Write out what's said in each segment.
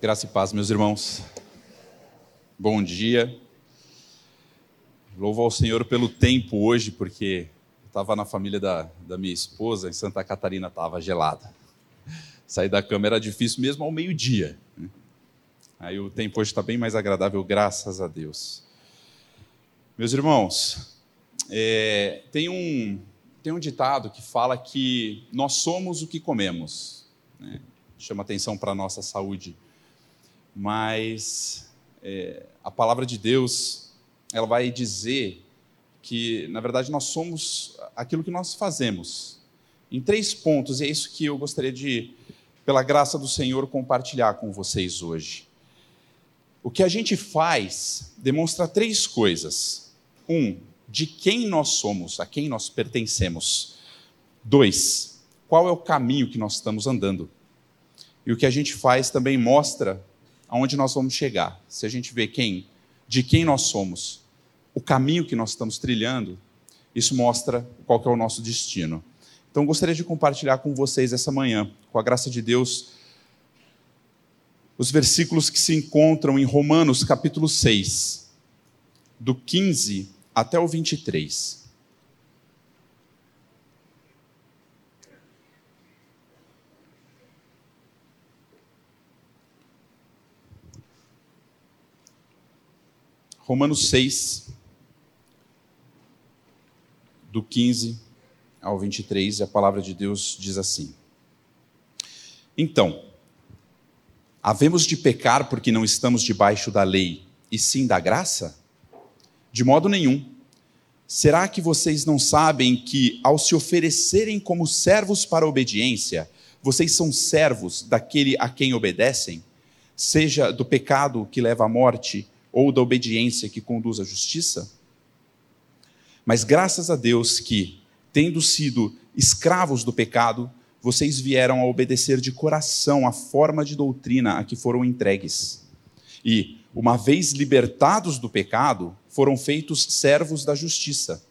Graça e paz, meus irmãos. Bom dia. Louvo ao Senhor pelo tempo hoje, porque estava na família da, da minha esposa, em Santa Catarina, estava gelada. Sair da cama era difícil mesmo ao meio-dia. Né? Aí o tempo hoje está bem mais agradável, graças a Deus. Meus irmãos, é, tem, um, tem um ditado que fala que nós somos o que comemos. Né? Chama atenção para a nossa saúde mas é, a palavra de Deus ela vai dizer que, na verdade, nós somos aquilo que nós fazemos. Em três pontos, e é isso que eu gostaria de, pela graça do Senhor, compartilhar com vocês hoje. O que a gente faz demonstra três coisas. Um, de quem nós somos, a quem nós pertencemos. Dois, qual é o caminho que nós estamos andando. E o que a gente faz também mostra aonde nós vamos chegar. Se a gente vê quem, de quem nós somos, o caminho que nós estamos trilhando, isso mostra qual é o nosso destino. Então, gostaria de compartilhar com vocês essa manhã, com a graça de Deus, os versículos que se encontram em Romanos capítulo 6, do 15 até o 23. Romanos 6, do 15 ao 23, a palavra de Deus diz assim: Então, havemos de pecar porque não estamos debaixo da lei, e sim da graça? De modo nenhum. Será que vocês não sabem que, ao se oferecerem como servos para a obediência, vocês são servos daquele a quem obedecem, seja do pecado que leva à morte, ou da obediência que conduz à justiça? Mas graças a Deus que, tendo sido escravos do pecado, vocês vieram a obedecer de coração a forma de doutrina a que foram entregues. E, uma vez libertados do pecado, foram feitos servos da justiça.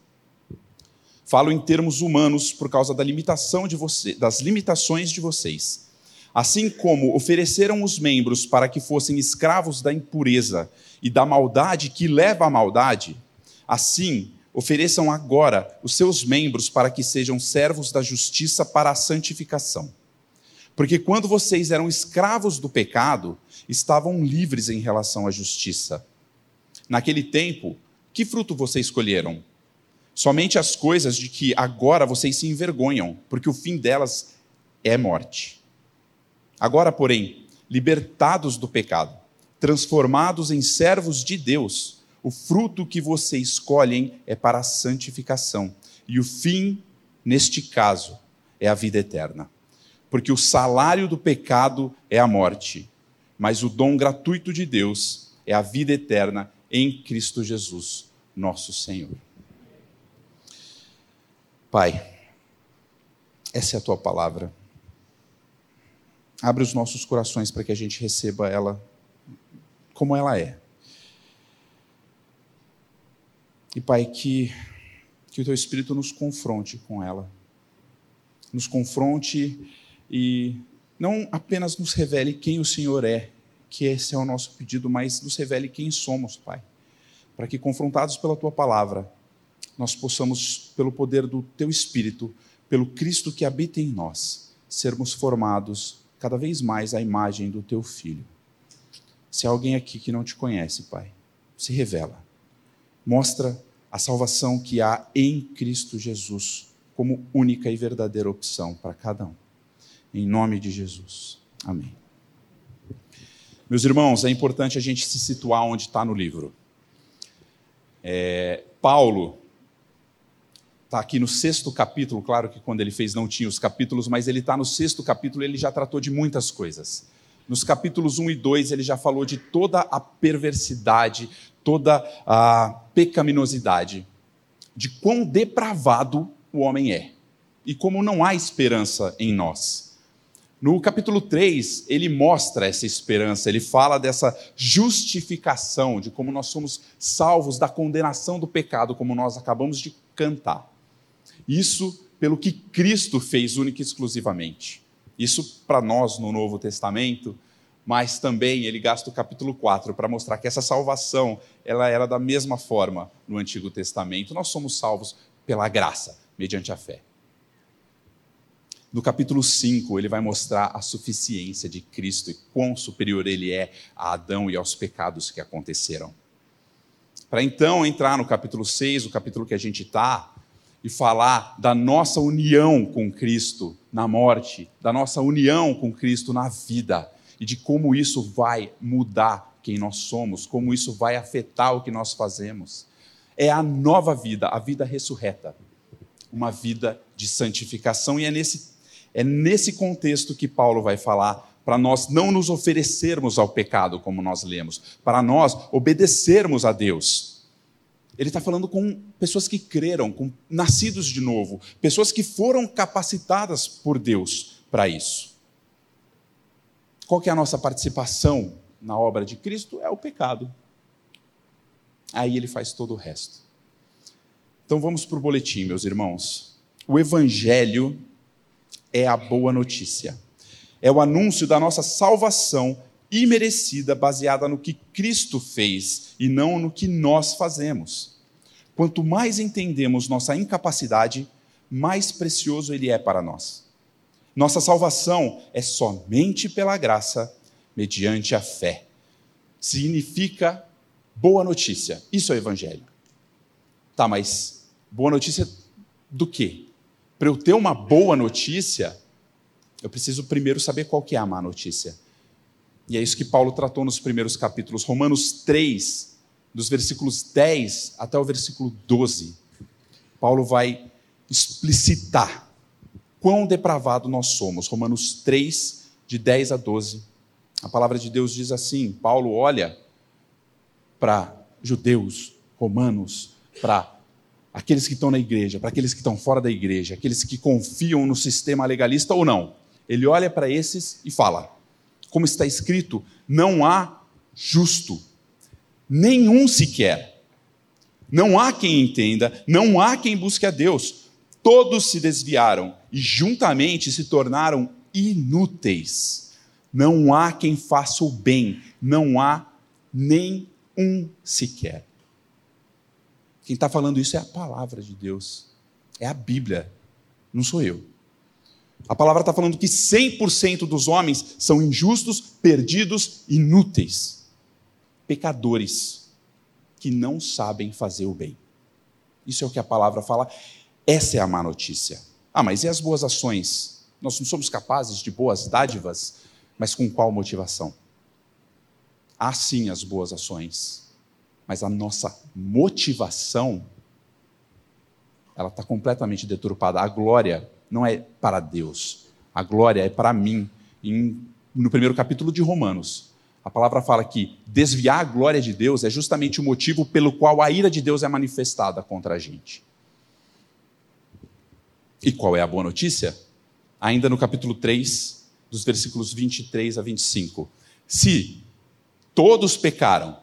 Falo em termos humanos por causa da limitação de você, das limitações de vocês. Assim como ofereceram os membros para que fossem escravos da impureza e da maldade que leva à maldade, assim ofereçam agora os seus membros para que sejam servos da justiça para a santificação. Porque quando vocês eram escravos do pecado, estavam livres em relação à justiça. Naquele tempo, que fruto vocês escolheram? Somente as coisas de que agora vocês se envergonham, porque o fim delas é morte. Agora, porém, libertados do pecado, transformados em servos de Deus, o fruto que vocês escolhem é para a santificação. E o fim, neste caso, é a vida eterna. Porque o salário do pecado é a morte, mas o dom gratuito de Deus é a vida eterna em Cristo Jesus, nosso Senhor. Pai, essa é a tua palavra. Abre os nossos corações para que a gente receba ela como ela é. E, Pai, que, que o Teu Espírito nos confronte com ela. Nos confronte e não apenas nos revele quem o Senhor é, que esse é o nosso pedido, mas nos revele quem somos, Pai. Para que, confrontados pela Tua palavra, nós possamos, pelo poder do Teu Espírito, pelo Cristo que habita em nós, sermos formados cada vez mais à imagem do Teu Filho. Se há alguém aqui que não te conhece, Pai, se revela. Mostra a salvação que há em Cristo Jesus como única e verdadeira opção para cada um. Em nome de Jesus. Amém. Meus irmãos, é importante a gente se situar onde está no livro. É, Paulo está aqui no sexto capítulo, claro que quando ele fez não tinha os capítulos, mas ele está no sexto capítulo, ele já tratou de muitas coisas. Nos capítulos 1 e 2, ele já falou de toda a perversidade, toda a pecaminosidade, de quão depravado o homem é e como não há esperança em nós. No capítulo 3, ele mostra essa esperança, ele fala dessa justificação, de como nós somos salvos da condenação do pecado, como nós acabamos de cantar. Isso pelo que Cristo fez única e exclusivamente. Isso para nós no Novo Testamento mas também ele gasta o capítulo 4 para mostrar que essa salvação ela era da mesma forma no Antigo Testamento. Nós somos salvos pela graça, mediante a fé. No capítulo 5, ele vai mostrar a suficiência de Cristo e quão superior ele é a Adão e aos pecados que aconteceram. Para então entrar no capítulo 6, o capítulo que a gente está, e falar da nossa união com Cristo na morte, da nossa união com Cristo na vida e de como isso vai mudar quem nós somos, como isso vai afetar o que nós fazemos. É a nova vida, a vida ressurreta, uma vida de santificação, e é nesse, é nesse contexto que Paulo vai falar para nós não nos oferecermos ao pecado, como nós lemos, para nós obedecermos a Deus ele está falando com pessoas que creram, com nascidos de novo, pessoas que foram capacitadas por Deus para isso. Qual que é a nossa participação na obra de Cristo? É o pecado. Aí ele faz todo o resto. Então vamos para o boletim, meus irmãos. O Evangelho é a boa notícia. É o anúncio da nossa salvação imerecida, baseada no que Cristo fez e não no que nós fazemos. Quanto mais entendemos nossa incapacidade, mais precioso Ele é para nós. Nossa salvação é somente pela graça, mediante a fé. Significa boa notícia. Isso é o Evangelho. Tá, mas boa notícia do quê? Para eu ter uma boa notícia, eu preciso primeiro saber qual que é a má notícia. E é isso que Paulo tratou nos primeiros capítulos. Romanos 3, dos versículos 10 até o versículo 12. Paulo vai explicitar quão depravado nós somos. Romanos 3, de 10 a 12. A palavra de Deus diz assim: Paulo olha para judeus, romanos, para aqueles que estão na igreja, para aqueles que estão fora da igreja, aqueles que confiam no sistema legalista ou não. Ele olha para esses e fala: como está escrito, não há justo, nenhum sequer. Não há quem entenda, não há quem busque a Deus. Todos se desviaram e juntamente se tornaram inúteis. Não há quem faça o bem, não há nem um sequer. Quem está falando isso é a palavra de Deus, é a Bíblia, não sou eu. A palavra está falando que 100% dos homens são injustos, perdidos, inúteis, pecadores, que não sabem fazer o bem. Isso é o que a palavra fala. Essa é a má notícia. Ah, mas e as boas ações? Nós não somos capazes de boas dádivas, mas com qual motivação? Há sim as boas ações, mas a nossa motivação ela está completamente deturpada. A glória não é para Deus. A glória é para mim. Em, no primeiro capítulo de Romanos, a palavra fala que desviar a glória de Deus é justamente o motivo pelo qual a ira de Deus é manifestada contra a gente. E qual é a boa notícia? Ainda no capítulo 3, dos versículos 23 a 25. Se todos pecaram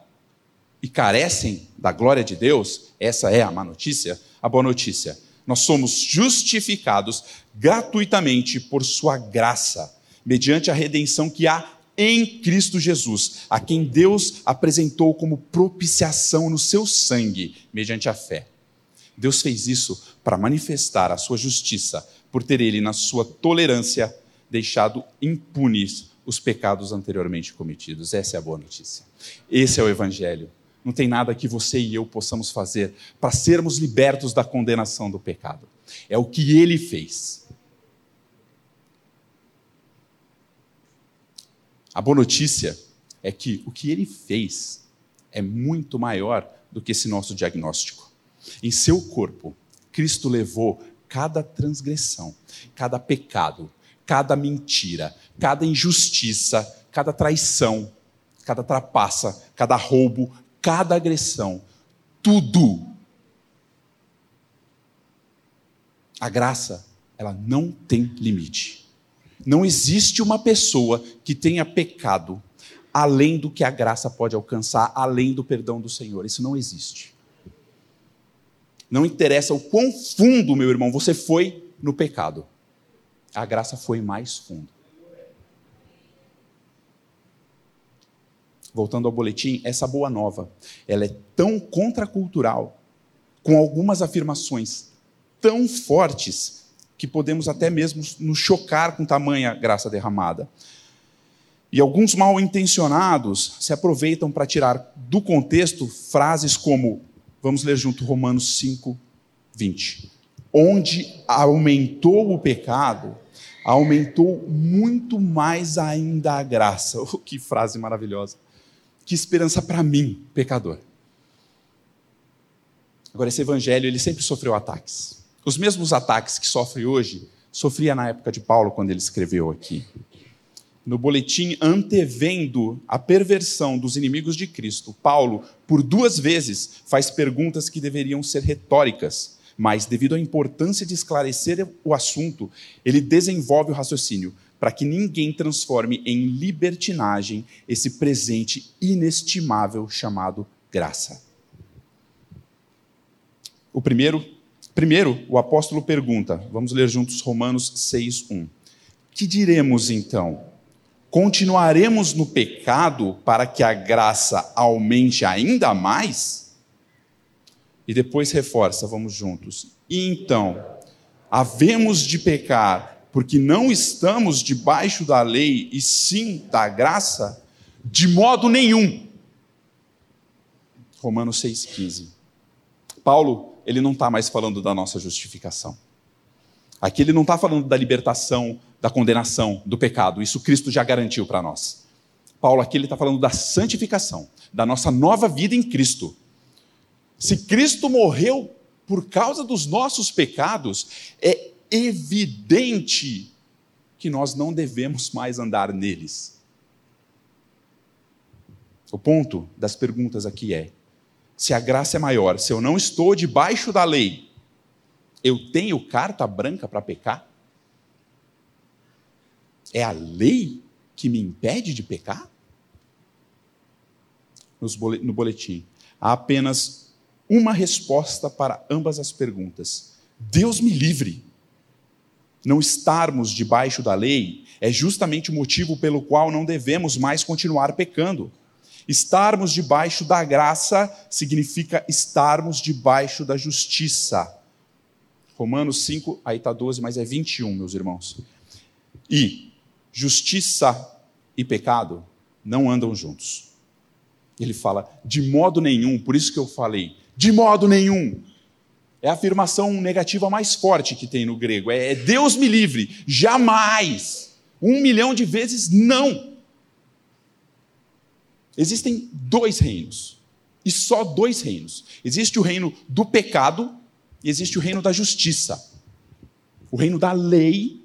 e carecem da glória de Deus, essa é a má notícia. A boa notícia nós somos justificados gratuitamente por Sua graça, mediante a redenção que há em Cristo Jesus, a quem Deus apresentou como propiciação no seu sangue, mediante a fé. Deus fez isso para manifestar a sua justiça, por ter ele, na sua tolerância, deixado impunes os pecados anteriormente cometidos. Essa é a boa notícia. Esse é o Evangelho. Não tem nada que você e eu possamos fazer para sermos libertos da condenação do pecado. É o que ele fez. A boa notícia é que o que ele fez é muito maior do que esse nosso diagnóstico. Em seu corpo, Cristo levou cada transgressão, cada pecado, cada mentira, cada injustiça, cada traição, cada trapaça, cada roubo, cada agressão, tudo. A graça, ela não tem limite. Não existe uma pessoa que tenha pecado além do que a graça pode alcançar, além do perdão do Senhor. Isso não existe. Não interessa o quão fundo, meu irmão, você foi no pecado. A graça foi mais fundo. Voltando ao boletim, essa boa nova, ela é tão contracultural, com algumas afirmações tão fortes, que podemos até mesmo nos chocar com tamanha graça derramada. E alguns mal intencionados se aproveitam para tirar do contexto frases como, vamos ler junto Romanos 5, 20. Onde aumentou o pecado, aumentou muito mais ainda a graça. Oh, que frase maravilhosa que esperança para mim, pecador. Agora, esse evangelho, ele sempre sofreu ataques. Os mesmos ataques que sofre hoje, sofria na época de Paulo, quando ele escreveu aqui. No boletim antevendo a perversão dos inimigos de Cristo, Paulo, por duas vezes, faz perguntas que deveriam ser retóricas, mas, devido à importância de esclarecer o assunto, ele desenvolve o raciocínio para que ninguém transforme em libertinagem esse presente inestimável chamado graça. O primeiro, primeiro, o apóstolo pergunta, vamos ler juntos Romanos 6:1. Que diremos então? Continuaremos no pecado para que a graça aumente ainda mais? E depois reforça, vamos juntos. E então, havemos de pecar porque não estamos debaixo da lei e sim da graça, de modo nenhum. Romanos 6,15. Paulo, ele não está mais falando da nossa justificação. Aqui ele não está falando da libertação, da condenação, do pecado. Isso Cristo já garantiu para nós. Paulo aqui ele está falando da santificação, da nossa nova vida em Cristo. Se Cristo morreu por causa dos nossos pecados, é evidente que nós não devemos mais andar neles. O ponto das perguntas aqui é: se a graça é maior, se eu não estou debaixo da lei, eu tenho carta branca para pecar? É a lei que me impede de pecar? No boletim, há apenas uma resposta para ambas as perguntas. Deus me livre não estarmos debaixo da lei é justamente o motivo pelo qual não devemos mais continuar pecando. Estarmos debaixo da graça significa estarmos debaixo da justiça. Romanos 5, aí está 12, mas é 21, meus irmãos. E justiça e pecado não andam juntos. Ele fala, de modo nenhum, por isso que eu falei, de modo nenhum. É a afirmação negativa mais forte que tem no grego. É, é Deus me livre, jamais. Um milhão de vezes não. Existem dois reinos. E só dois reinos. Existe o reino do pecado e existe o reino da justiça. O reino da lei,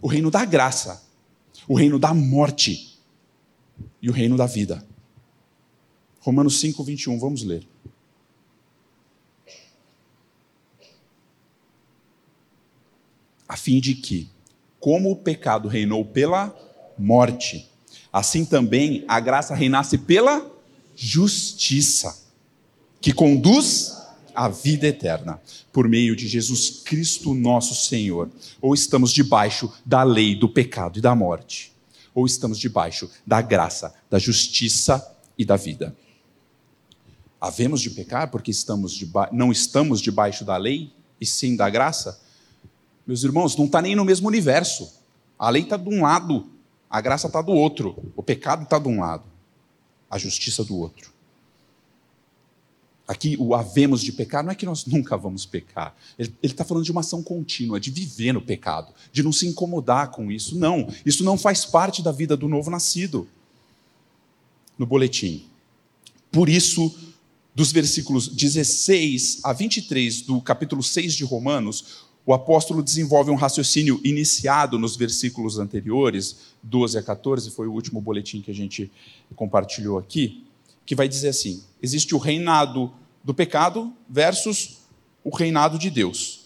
o reino da graça, o reino da morte e o reino da vida. Romanos 5, 21, vamos ler. A fim de que, como o pecado reinou pela morte, assim também a graça reinasse pela justiça, que conduz à vida eterna, por meio de Jesus Cristo, nosso Senhor. Ou estamos debaixo da lei do pecado e da morte, ou estamos debaixo da graça, da justiça e da vida. Havemos de pecar porque estamos não estamos debaixo da lei e sim da graça? Meus irmãos, não está nem no mesmo universo. A lei está de um lado, a graça está do outro, o pecado está de um lado, a justiça do outro. Aqui, o havemos de pecar não é que nós nunca vamos pecar. Ele está falando de uma ação contínua, de viver no pecado, de não se incomodar com isso. Não, isso não faz parte da vida do novo nascido. No boletim. Por isso, dos versículos 16 a 23 do capítulo 6 de Romanos, o apóstolo desenvolve um raciocínio iniciado nos versículos anteriores, 12 a 14, foi o último boletim que a gente compartilhou aqui, que vai dizer assim: existe o reinado do pecado versus o reinado de Deus.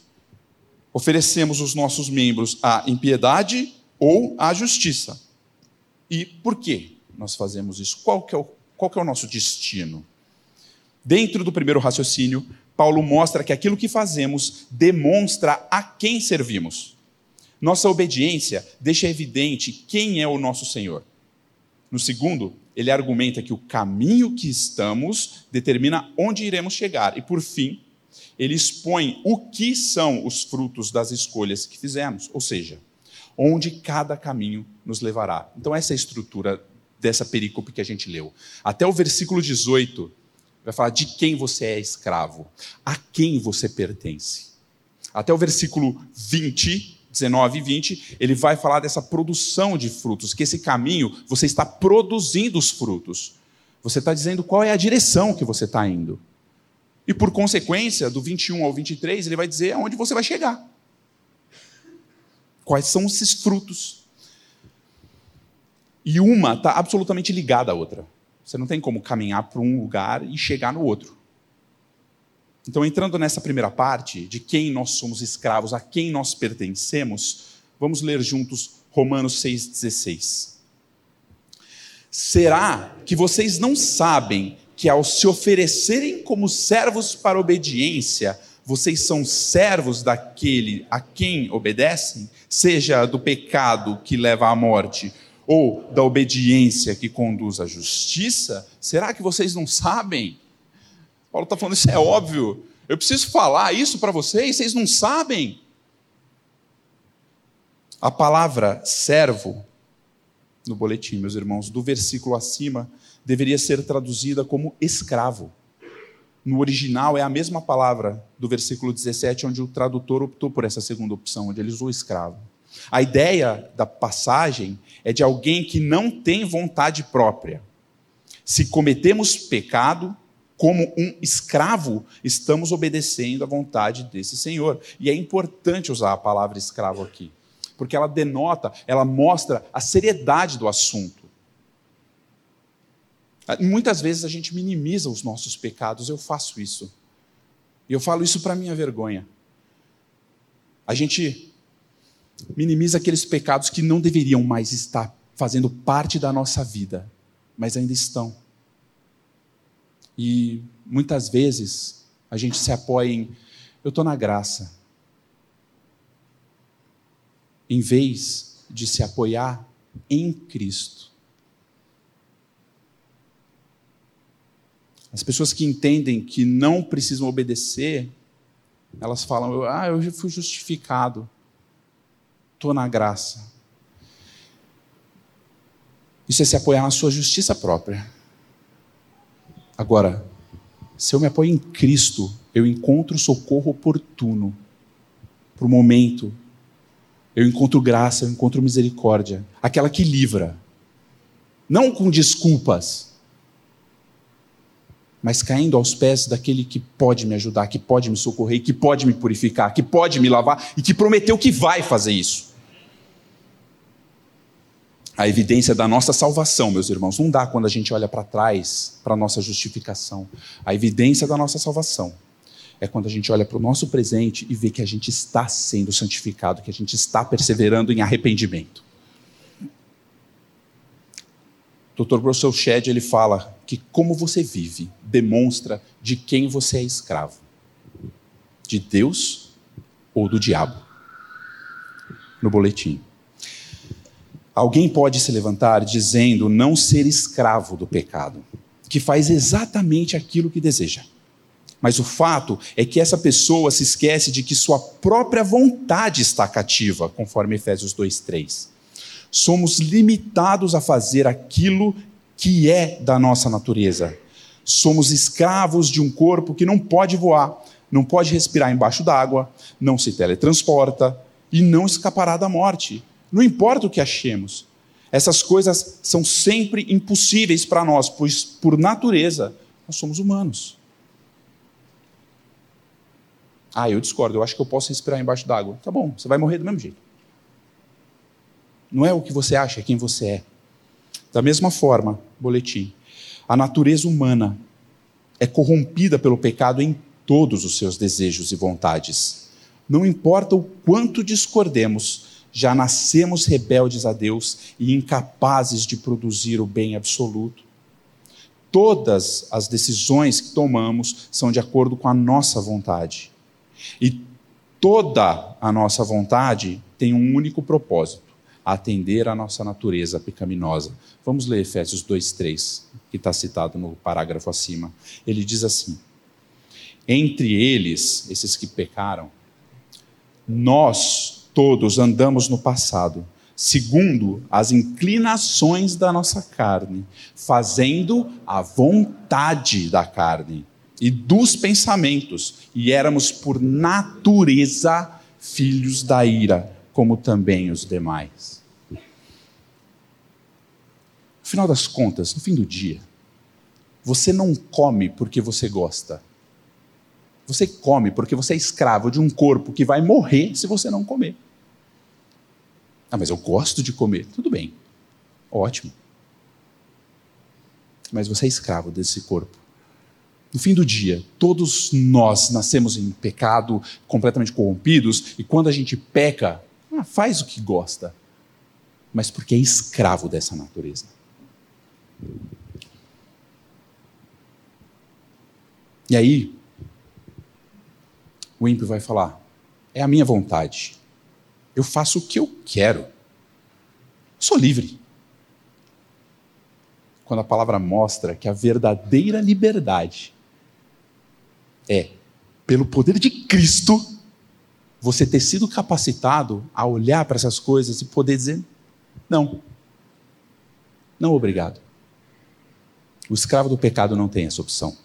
Oferecemos os nossos membros à impiedade ou à justiça. E por que nós fazemos isso? Qual que é o, qual que é o nosso destino? Dentro do primeiro raciocínio, Paulo mostra que aquilo que fazemos demonstra a quem servimos. Nossa obediência deixa evidente quem é o nosso Senhor. No segundo, ele argumenta que o caminho que estamos determina onde iremos chegar. E, por fim, ele expõe o que são os frutos das escolhas que fizemos, ou seja, onde cada caminho nos levará. Então, essa é a estrutura dessa perícope que a gente leu. Até o versículo 18 vai falar de quem você é escravo, a quem você pertence. Até o versículo 20, 19 e 20, ele vai falar dessa produção de frutos, que esse caminho você está produzindo os frutos. Você está dizendo qual é a direção que você está indo. E por consequência, do 21 ao 23, ele vai dizer aonde você vai chegar. Quais são esses frutos? E uma está absolutamente ligada à outra. Você não tem como caminhar para um lugar e chegar no outro. Então, entrando nessa primeira parte, de quem nós somos escravos, a quem nós pertencemos, vamos ler juntos Romanos 6,16. Será que vocês não sabem que ao se oferecerem como servos para obediência, vocês são servos daquele a quem obedecem, seja do pecado que leva à morte, ou da obediência que conduz à justiça? Será que vocês não sabem? Paulo está falando, isso é óbvio. Eu preciso falar isso para vocês, vocês não sabem. A palavra servo, no boletim, meus irmãos, do versículo acima, deveria ser traduzida como escravo. No original é a mesma palavra do versículo 17, onde o tradutor optou por essa segunda opção, onde ele usou escravo. A ideia da passagem é de alguém que não tem vontade própria. Se cometemos pecado, como um escravo, estamos obedecendo à vontade desse Senhor. E é importante usar a palavra escravo aqui, porque ela denota, ela mostra a seriedade do assunto. Muitas vezes a gente minimiza os nossos pecados, eu faço isso. E eu falo isso para minha vergonha. A gente minimiza aqueles pecados que não deveriam mais estar fazendo parte da nossa vida, mas ainda estão. E muitas vezes a gente se apoia em eu estou na graça, em vez de se apoiar em Cristo. As pessoas que entendem que não precisam obedecer, elas falam: ah, eu fui justificado estou na graça. Isso é se apoiar na sua justiça própria. Agora, se eu me apoio em Cristo, eu encontro socorro oportuno para o momento. Eu encontro graça, eu encontro misericórdia, aquela que livra. Não com desculpas, mas caindo aos pés daquele que pode me ajudar, que pode me socorrer, que pode me purificar, que pode me lavar e que prometeu que vai fazer isso a evidência da nossa salvação, meus irmãos. Não dá quando a gente olha para trás para a nossa justificação. A evidência da nossa salvação é quando a gente olha para o nosso presente e vê que a gente está sendo santificado, que a gente está perseverando em arrependimento. Dr. Russell Shedd ele fala que como você vive demonstra de quem você é escravo. De Deus ou do diabo. No boletim. Alguém pode se levantar dizendo não ser escravo do pecado, que faz exatamente aquilo que deseja. Mas o fato é que essa pessoa se esquece de que sua própria vontade está cativa, conforme Efésios 2:3. Somos limitados a fazer aquilo que é da nossa natureza. Somos escravos de um corpo que não pode voar, não pode respirar embaixo d'água, não se teletransporta e não escapará da morte. Não importa o que achemos. Essas coisas são sempre impossíveis para nós, pois, por natureza, nós somos humanos. Ah, eu discordo, eu acho que eu posso respirar embaixo d'água. Tá bom, você vai morrer do mesmo jeito. Não é o que você acha, é quem você é. Da mesma forma, boletim, a natureza humana é corrompida pelo pecado em todos os seus desejos e vontades. Não importa o quanto discordemos, já nascemos rebeldes a Deus e incapazes de produzir o bem absoluto. Todas as decisões que tomamos são de acordo com a nossa vontade. E toda a nossa vontade tem um único propósito: atender à nossa natureza pecaminosa. Vamos ler Efésios 2,3, que está citado no parágrafo acima. Ele diz assim: Entre eles, esses que pecaram, nós todos andamos no passado, segundo as inclinações da nossa carne, fazendo a vontade da carne e dos pensamentos, e éramos por natureza filhos da ira, como também os demais. No final das contas, no fim do dia, você não come porque você gosta. Você come porque você é escravo de um corpo que vai morrer se você não comer. Ah, mas eu gosto de comer. Tudo bem. Ótimo. Mas você é escravo desse corpo. No fim do dia, todos nós nascemos em pecado, completamente corrompidos, e quando a gente peca, ah, faz o que gosta, mas porque é escravo dessa natureza. E aí, o ímpio vai falar: é a minha vontade, eu faço o que eu quero, sou livre. Quando a palavra mostra que a verdadeira liberdade é, pelo poder de Cristo, você ter sido capacitado a olhar para essas coisas e poder dizer: não, não obrigado. O escravo do pecado não tem essa opção.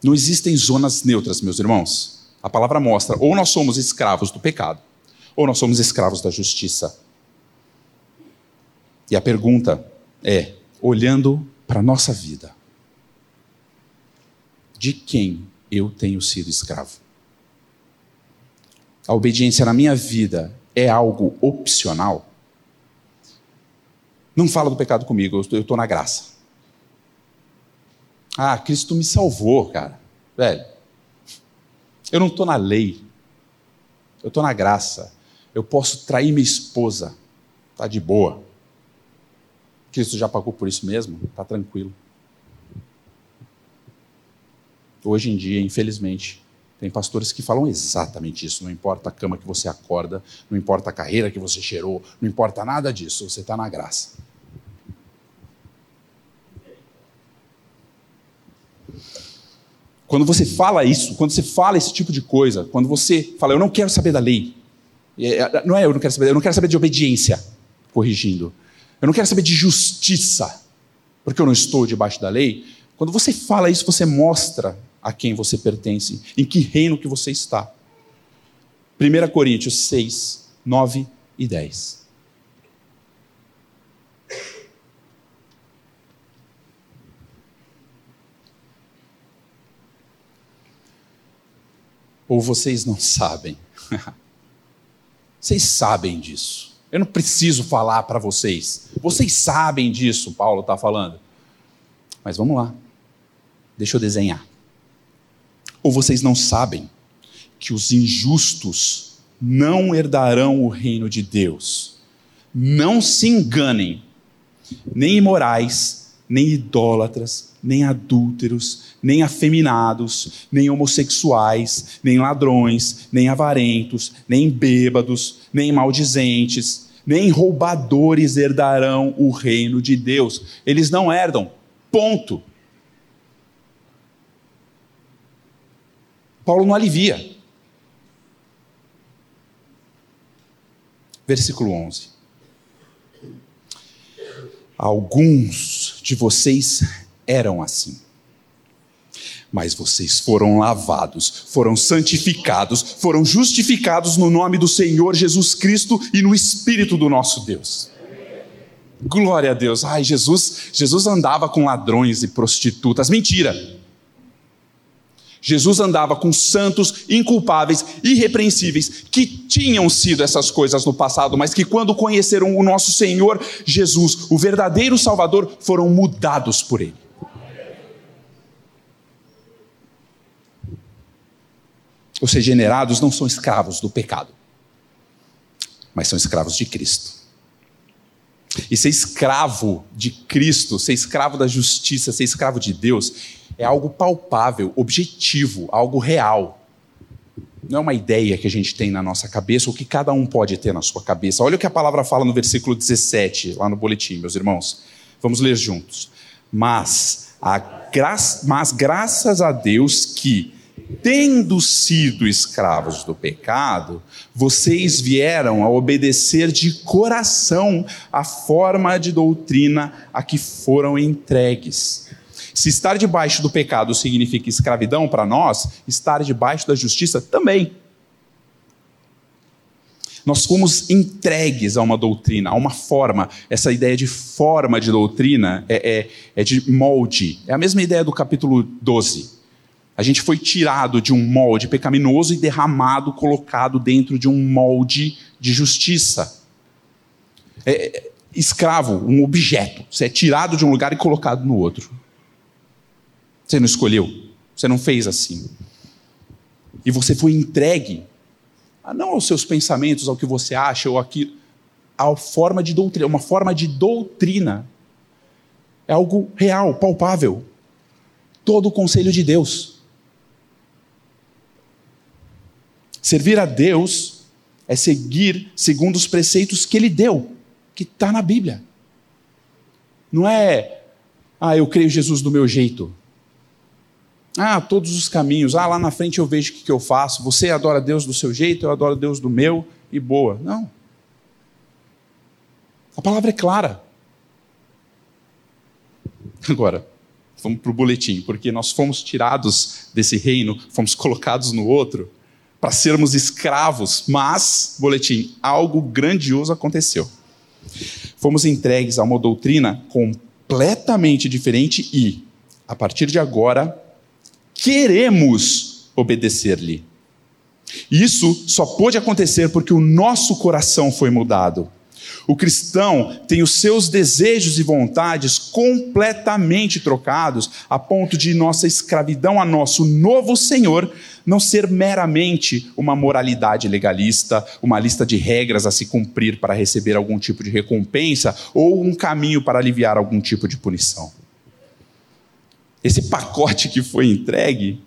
Não existem zonas neutras, meus irmãos. A palavra mostra: ou nós somos escravos do pecado, ou nós somos escravos da justiça. E a pergunta é: olhando para a nossa vida, de quem eu tenho sido escravo. A obediência na minha vida é algo opcional? Não fala do pecado comigo, eu estou na graça. Ah, Cristo me salvou, cara. Velho, eu não estou na lei, eu estou na graça. Eu posso trair minha esposa, tá de boa. Cristo já pagou por isso mesmo, tá tranquilo. Hoje em dia, infelizmente, tem pastores que falam exatamente isso. Não importa a cama que você acorda, não importa a carreira que você cheirou, não importa nada disso, você está na graça. Quando você fala isso, quando você fala esse tipo de coisa, quando você fala, eu não quero saber da lei, é, é, não é eu não quero saber, eu não quero saber de obediência, corrigindo, eu não quero saber de justiça, porque eu não estou debaixo da lei. Quando você fala isso, você mostra a quem você pertence, em que reino que você está. 1 Coríntios 6, 9 e 10. Ou vocês não sabem? vocês sabem disso. Eu não preciso falar para vocês. Vocês sabem disso, Paulo está falando. Mas vamos lá. Deixa eu desenhar. Ou vocês não sabem que os injustos não herdarão o reino de Deus? Não se enganem, nem imorais, nem idólatras, nem adúlteros, nem afeminados, nem homossexuais, nem ladrões, nem avarentos, nem bêbados, nem maldizentes, nem roubadores herdarão o reino de Deus. Eles não herdam. Ponto. Paulo não alivia. Versículo 11. Alguns de vocês eram assim. Mas vocês foram lavados, foram santificados, foram justificados no nome do Senhor Jesus Cristo e no Espírito do nosso Deus. Glória a Deus. Ai, Jesus, Jesus andava com ladrões e prostitutas. Mentira. Jesus andava com santos, inculpáveis, irrepreensíveis, que tinham sido essas coisas no passado, mas que quando conheceram o nosso Senhor Jesus, o verdadeiro Salvador, foram mudados por Ele. Os regenerados não são escravos do pecado, mas são escravos de Cristo. E ser escravo de Cristo, ser escravo da justiça, ser escravo de Deus, é algo palpável, objetivo, algo real. não é uma ideia que a gente tem na nossa cabeça ou que cada um pode ter na sua cabeça. Olha o que a palavra fala no versículo 17, lá no boletim, meus irmãos. Vamos ler juntos. Mas, a gra... Mas graças a Deus que, tendo sido escravos do pecado, vocês vieram a obedecer de coração a forma de doutrina a que foram entregues. Se estar debaixo do pecado significa escravidão para nós, estar debaixo da justiça também. Nós fomos entregues a uma doutrina, a uma forma. Essa ideia de forma de doutrina é, é, é de molde. É a mesma ideia do capítulo 12. A gente foi tirado de um molde pecaminoso e derramado, colocado dentro de um molde de justiça. É, é escravo, um objeto. Você é tirado de um lugar e colocado no outro. Você não escolheu. Você não fez assim. E você foi entregue, não aos seus pensamentos, ao que você acha ou aquilo, a forma de doutrina, uma forma de doutrina. É algo real, palpável. Todo o conselho de Deus. Servir a Deus é seguir segundo os preceitos que Ele deu, que está na Bíblia. Não é, ah, eu creio Jesus do meu jeito. Ah, todos os caminhos. Ah, lá na frente eu vejo o que, que eu faço. Você adora Deus do seu jeito, eu adoro Deus do meu e boa. Não. A palavra é clara. Agora, vamos para o boletim, porque nós fomos tirados desse reino, fomos colocados no outro, para sermos escravos, mas, boletim, algo grandioso aconteceu. Fomos entregues a uma doutrina completamente diferente e, a partir de agora, queremos obedecer-lhe. Isso só pôde acontecer porque o nosso coração foi mudado. O cristão tem os seus desejos e vontades completamente trocados, a ponto de nossa escravidão a nosso novo Senhor não ser meramente uma moralidade legalista, uma lista de regras a se cumprir para receber algum tipo de recompensa ou um caminho para aliviar algum tipo de punição. Esse pacote que foi entregue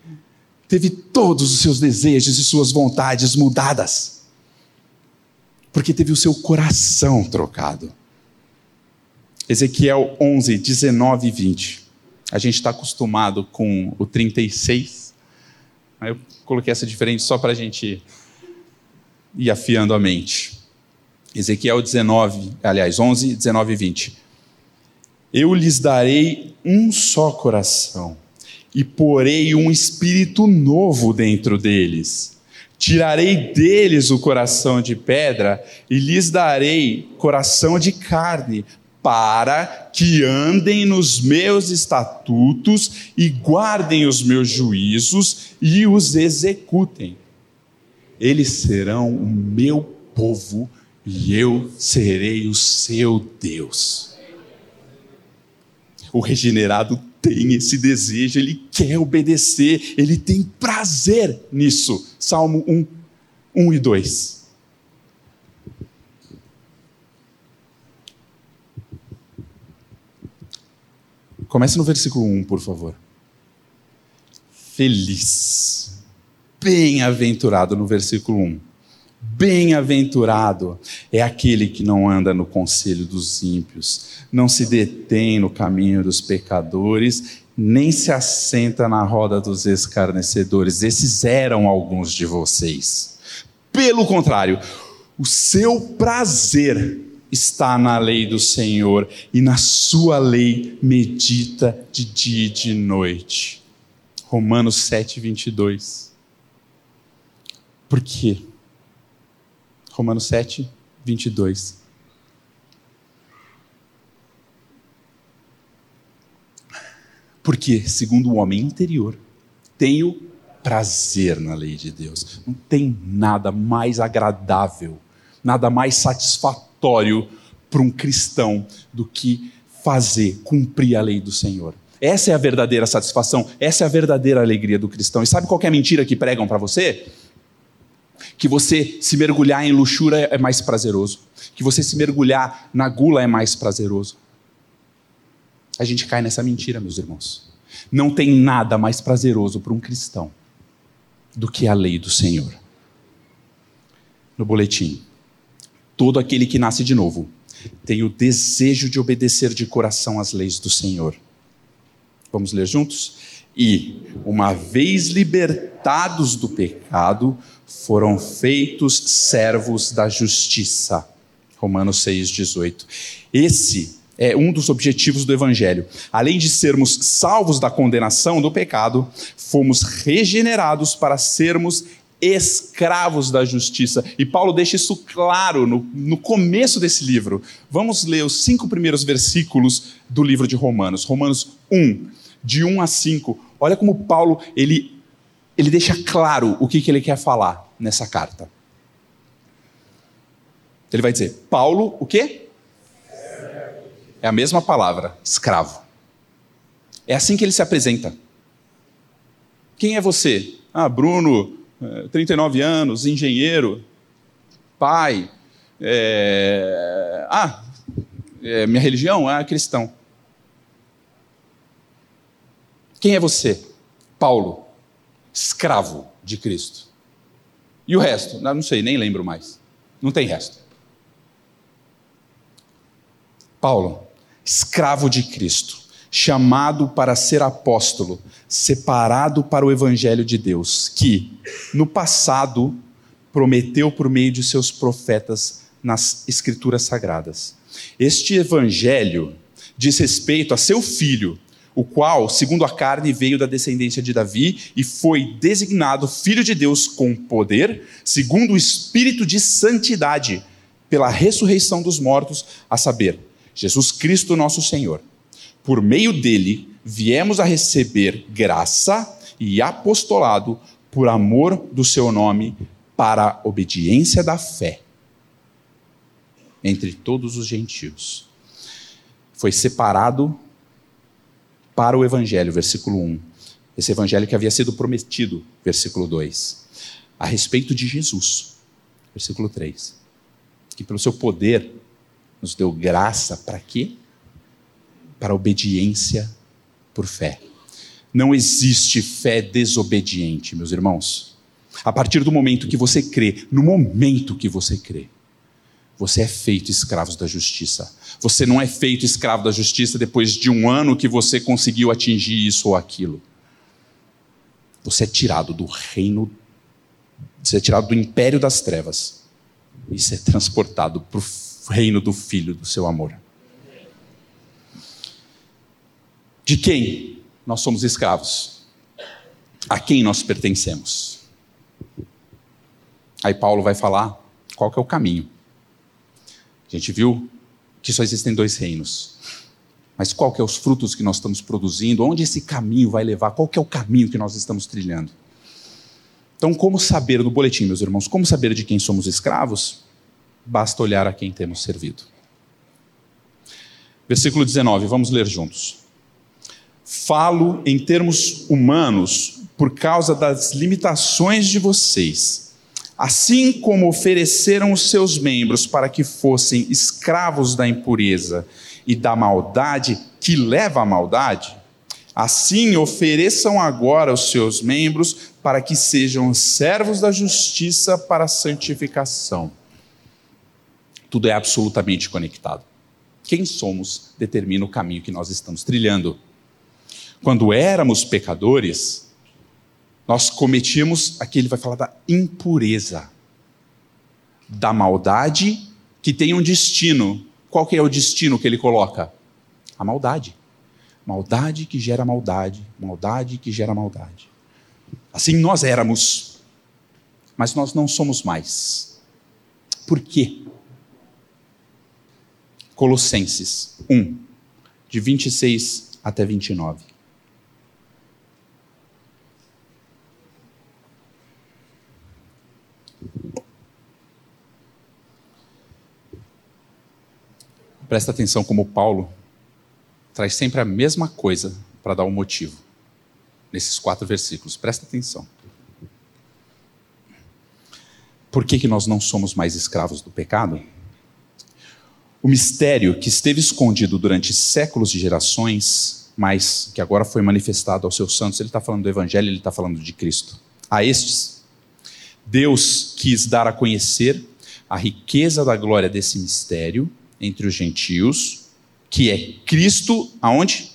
teve todos os seus desejos e suas vontades mudadas. Porque teve o seu coração trocado. Ezequiel 11, 19 e 20. A gente está acostumado com o 36. Eu coloquei essa diferente só para a gente ir afiando a mente. Ezequiel 19, aliás, 11, 19 e 20. Eu lhes darei um só coração e porei um espírito novo dentro deles. Tirarei deles o coração de pedra e lhes darei coração de carne, para que andem nos meus estatutos e guardem os meus juízos e os executem. Eles serão o meu povo e eu serei o seu Deus. O regenerado tem esse desejo, ele quer obedecer, ele tem prazer nisso. Salmo 1, 1 e 2. Comece no versículo 1, por favor. Feliz, bem-aventurado no versículo 1 Bem-aventurado é aquele que não anda no conselho dos ímpios, não se detém no caminho dos pecadores, nem se assenta na roda dos escarnecedores. Esses eram alguns de vocês. Pelo contrário, o seu prazer está na lei do Senhor e na sua lei medita de dia e de noite. Romanos 7, 22. Por quê? Romanos 7, 22. Porque, segundo o homem interior, tenho prazer na lei de Deus. Não tem nada mais agradável, nada mais satisfatório para um cristão do que fazer, cumprir a lei do Senhor. Essa é a verdadeira satisfação, essa é a verdadeira alegria do cristão. E sabe qual é a mentira que pregam para você? Que você se mergulhar em luxúria é mais prazeroso, que você se mergulhar na gula é mais prazeroso. A gente cai nessa mentira, meus irmãos. Não tem nada mais prazeroso para um cristão do que a lei do Senhor. no boletim. Todo aquele que nasce de novo tem o desejo de obedecer de coração às leis do Senhor. Vamos ler juntos? E, uma vez libertados do pecado, foram feitos servos da justiça. Romanos 6,18. Esse é um dos objetivos do Evangelho. Além de sermos salvos da condenação do pecado, fomos regenerados para sermos escravos da justiça. E Paulo deixa isso claro no, no começo desse livro. Vamos ler os cinco primeiros versículos do livro de Romanos. Romanos 1, de 1 a 5. Olha como Paulo ele, ele deixa claro o que, que ele quer falar nessa carta. Ele vai dizer, Paulo, o quê? É a mesma palavra, escravo. É assim que ele se apresenta. Quem é você? Ah, Bruno, 39 é, anos, engenheiro, pai. É... Ah, é, minha religião é cristão. Quem é você? Paulo, escravo de Cristo. E o resto? Não sei, nem lembro mais. Não tem resto. Paulo, escravo de Cristo, chamado para ser apóstolo, separado para o evangelho de Deus, que no passado prometeu por meio de seus profetas nas escrituras sagradas. Este evangelho diz respeito a seu filho, o qual, segundo a carne, veio da descendência de Davi e foi designado filho de Deus com poder, segundo o espírito de santidade, pela ressurreição dos mortos, a saber, Jesus Cristo, nosso Senhor. Por meio dele, viemos a receber graça e apostolado por amor do seu nome, para a obediência da fé entre todos os gentios. Foi separado para o evangelho, versículo 1. Esse evangelho que havia sido prometido, versículo 2. A respeito de Jesus, versículo 3. Que pelo seu poder nos deu graça para quê? Para obediência por fé. Não existe fé desobediente, meus irmãos. A partir do momento que você crê, no momento que você crê, você é feito escravo da justiça. Você não é feito escravo da justiça depois de um ano que você conseguiu atingir isso ou aquilo. Você é tirado do reino, você é tirado do império das trevas e ser é transportado para o reino do Filho do seu amor. De quem nós somos escravos? A quem nós pertencemos? Aí Paulo vai falar qual que é o caminho. A gente viu que só existem dois reinos. Mas qual que é os frutos que nós estamos produzindo? Onde esse caminho vai levar? Qual que é o caminho que nós estamos trilhando? Então, como saber no boletim, meus irmãos, como saber de quem somos escravos? Basta olhar a quem temos servido. Versículo 19, vamos ler juntos. Falo em termos humanos por causa das limitações de vocês assim como ofereceram os seus membros para que fossem escravos da impureza e da maldade que leva à maldade, assim ofereçam agora os seus membros para que sejam servos da justiça para a santificação. Tudo é absolutamente conectado. Quem somos determina o caminho que nós estamos trilhando. Quando éramos pecadores, nós cometíamos, aqui ele vai falar da impureza, da maldade que tem um destino. Qual que é o destino que ele coloca? A maldade. Maldade que gera maldade, maldade que gera maldade. Assim nós éramos, mas nós não somos mais. Por quê? Colossenses 1, de 26 até 29. Presta atenção como Paulo traz sempre a mesma coisa para dar um motivo. Nesses quatro versículos. Presta atenção. Por que, que nós não somos mais escravos do pecado? O mistério que esteve escondido durante séculos e gerações, mas que agora foi manifestado aos seus santos, ele está falando do Evangelho, ele está falando de Cristo. A estes, Deus quis dar a conhecer a riqueza da glória desse mistério entre os gentios, que é Cristo, aonde?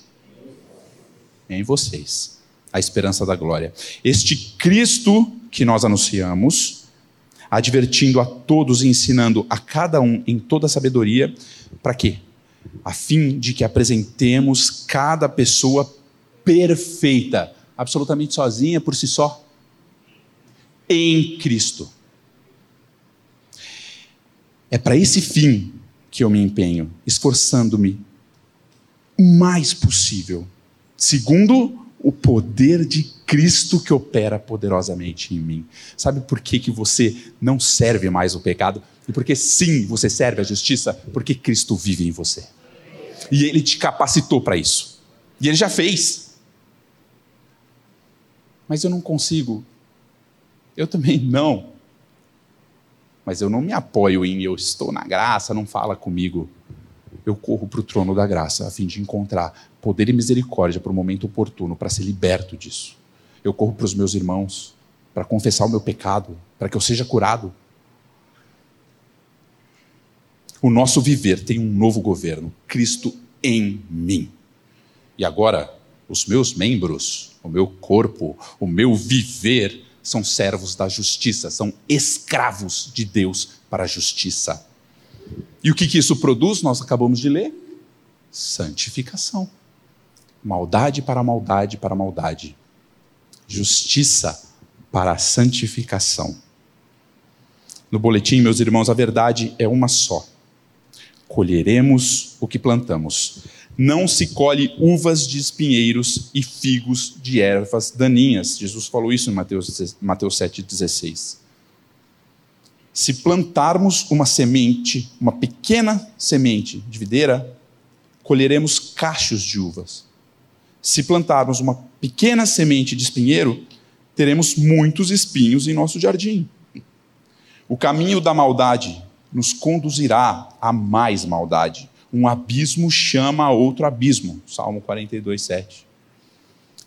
Em vocês. A esperança da glória. Este Cristo que nós anunciamos, advertindo a todos e ensinando a cada um em toda sabedoria, para quê? A fim de que apresentemos cada pessoa perfeita, absolutamente sozinha por si só, em Cristo. É para esse fim que eu me empenho, esforçando-me o mais possível, segundo o poder de Cristo que opera poderosamente em mim. Sabe por que, que você não serve mais o pecado? E porque sim, você serve a justiça? Porque Cristo vive em você. E Ele te capacitou para isso. E Ele já fez. Mas eu não consigo. Eu também não. Mas eu não me apoio em eu estou na graça, não fala comigo. Eu corro para o trono da graça a fim de encontrar poder e misericórdia para o momento oportuno, para ser liberto disso. Eu corro para os meus irmãos para confessar o meu pecado, para que eu seja curado. O nosso viver tem um novo governo, Cristo em mim. E agora, os meus membros, o meu corpo, o meu viver são servos da justiça, são escravos de Deus para a justiça. E o que, que isso produz? Nós acabamos de ler: santificação. Maldade para maldade para maldade. Justiça para santificação. No boletim, meus irmãos, a verdade é uma só. Colheremos o que plantamos não se colhe uvas de espinheiros e figos de ervas daninhas. Jesus falou isso em Mateus, Mateus 7,16. Se plantarmos uma semente, uma pequena semente de videira, colheremos cachos de uvas. Se plantarmos uma pequena semente de espinheiro, teremos muitos espinhos em nosso jardim. O caminho da maldade nos conduzirá a mais maldade um abismo chama outro abismo. Salmo 42, 7.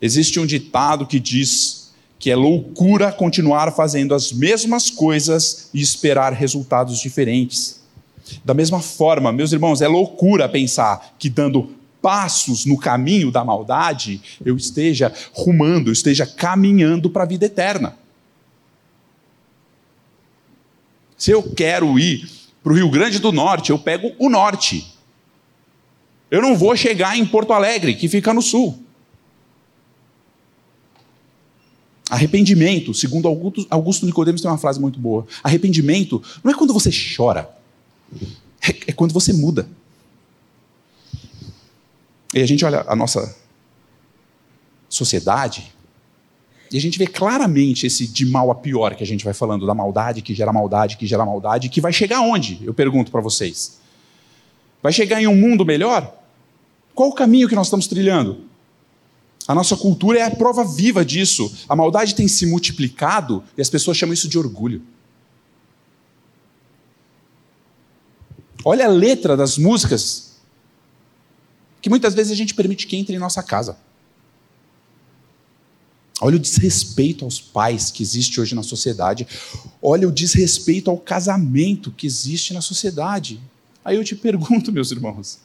Existe um ditado que diz que é loucura continuar fazendo as mesmas coisas e esperar resultados diferentes. Da mesma forma, meus irmãos, é loucura pensar que dando passos no caminho da maldade, eu esteja rumando, eu esteja caminhando para a vida eterna. Se eu quero ir para o Rio Grande do Norte, eu pego o norte. Eu não vou chegar em Porto Alegre, que fica no sul. Arrependimento, segundo Augusto Nicodemos tem uma frase muito boa. Arrependimento não é quando você chora, é, é quando você muda. E a gente olha a nossa sociedade e a gente vê claramente esse de mal a pior que a gente vai falando, da maldade que gera maldade, que gera maldade, que vai chegar onde? Eu pergunto para vocês. Vai chegar em um mundo melhor? Qual o caminho que nós estamos trilhando? A nossa cultura é a prova viva disso. A maldade tem se multiplicado e as pessoas chamam isso de orgulho. Olha a letra das músicas que muitas vezes a gente permite que entre em nossa casa. Olha o desrespeito aos pais que existe hoje na sociedade. Olha o desrespeito ao casamento que existe na sociedade. Aí eu te pergunto, meus irmãos,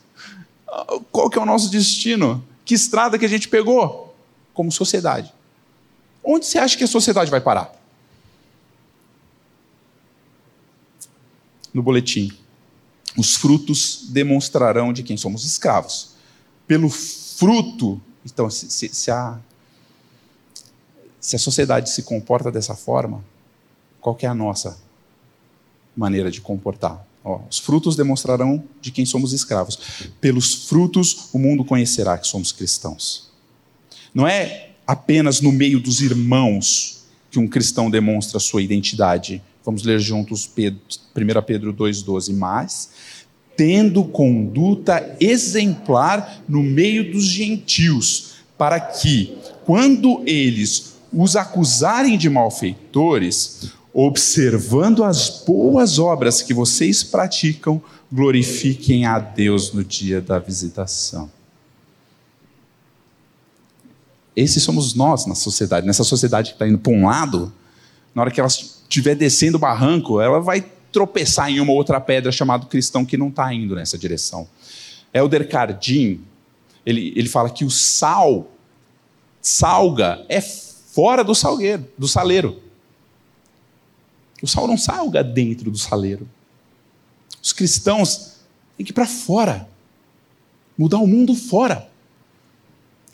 qual que é o nosso destino? Que estrada que a gente pegou como sociedade? Onde você acha que a sociedade vai parar? No boletim. Os frutos demonstrarão de quem somos escravos. Pelo fruto, então, se, se, se a, se a sociedade se comporta dessa forma, qual é a nossa maneira de comportar? Ó, os frutos demonstrarão de quem somos escravos. Pelos frutos o mundo conhecerá que somos cristãos. Não é apenas no meio dos irmãos que um cristão demonstra sua identidade. Vamos ler juntos Pedro, 1 Pedro 2,12. Mas, tendo conduta exemplar no meio dos gentios, para que, quando eles os acusarem de malfeitores, observando as boas obras que vocês praticam, glorifiquem a Deus no dia da visitação. Esses somos nós na sociedade. Nessa sociedade que está indo para um lado, na hora que ela estiver descendo o barranco, ela vai tropeçar em uma outra pedra chamado cristão que não está indo nessa direção. Elder Cardim, ele, ele fala que o sal, salga, é fora do salgueiro, do saleiro. O sal não salga dentro do saleiro. Os cristãos têm que ir para fora, mudar o mundo fora.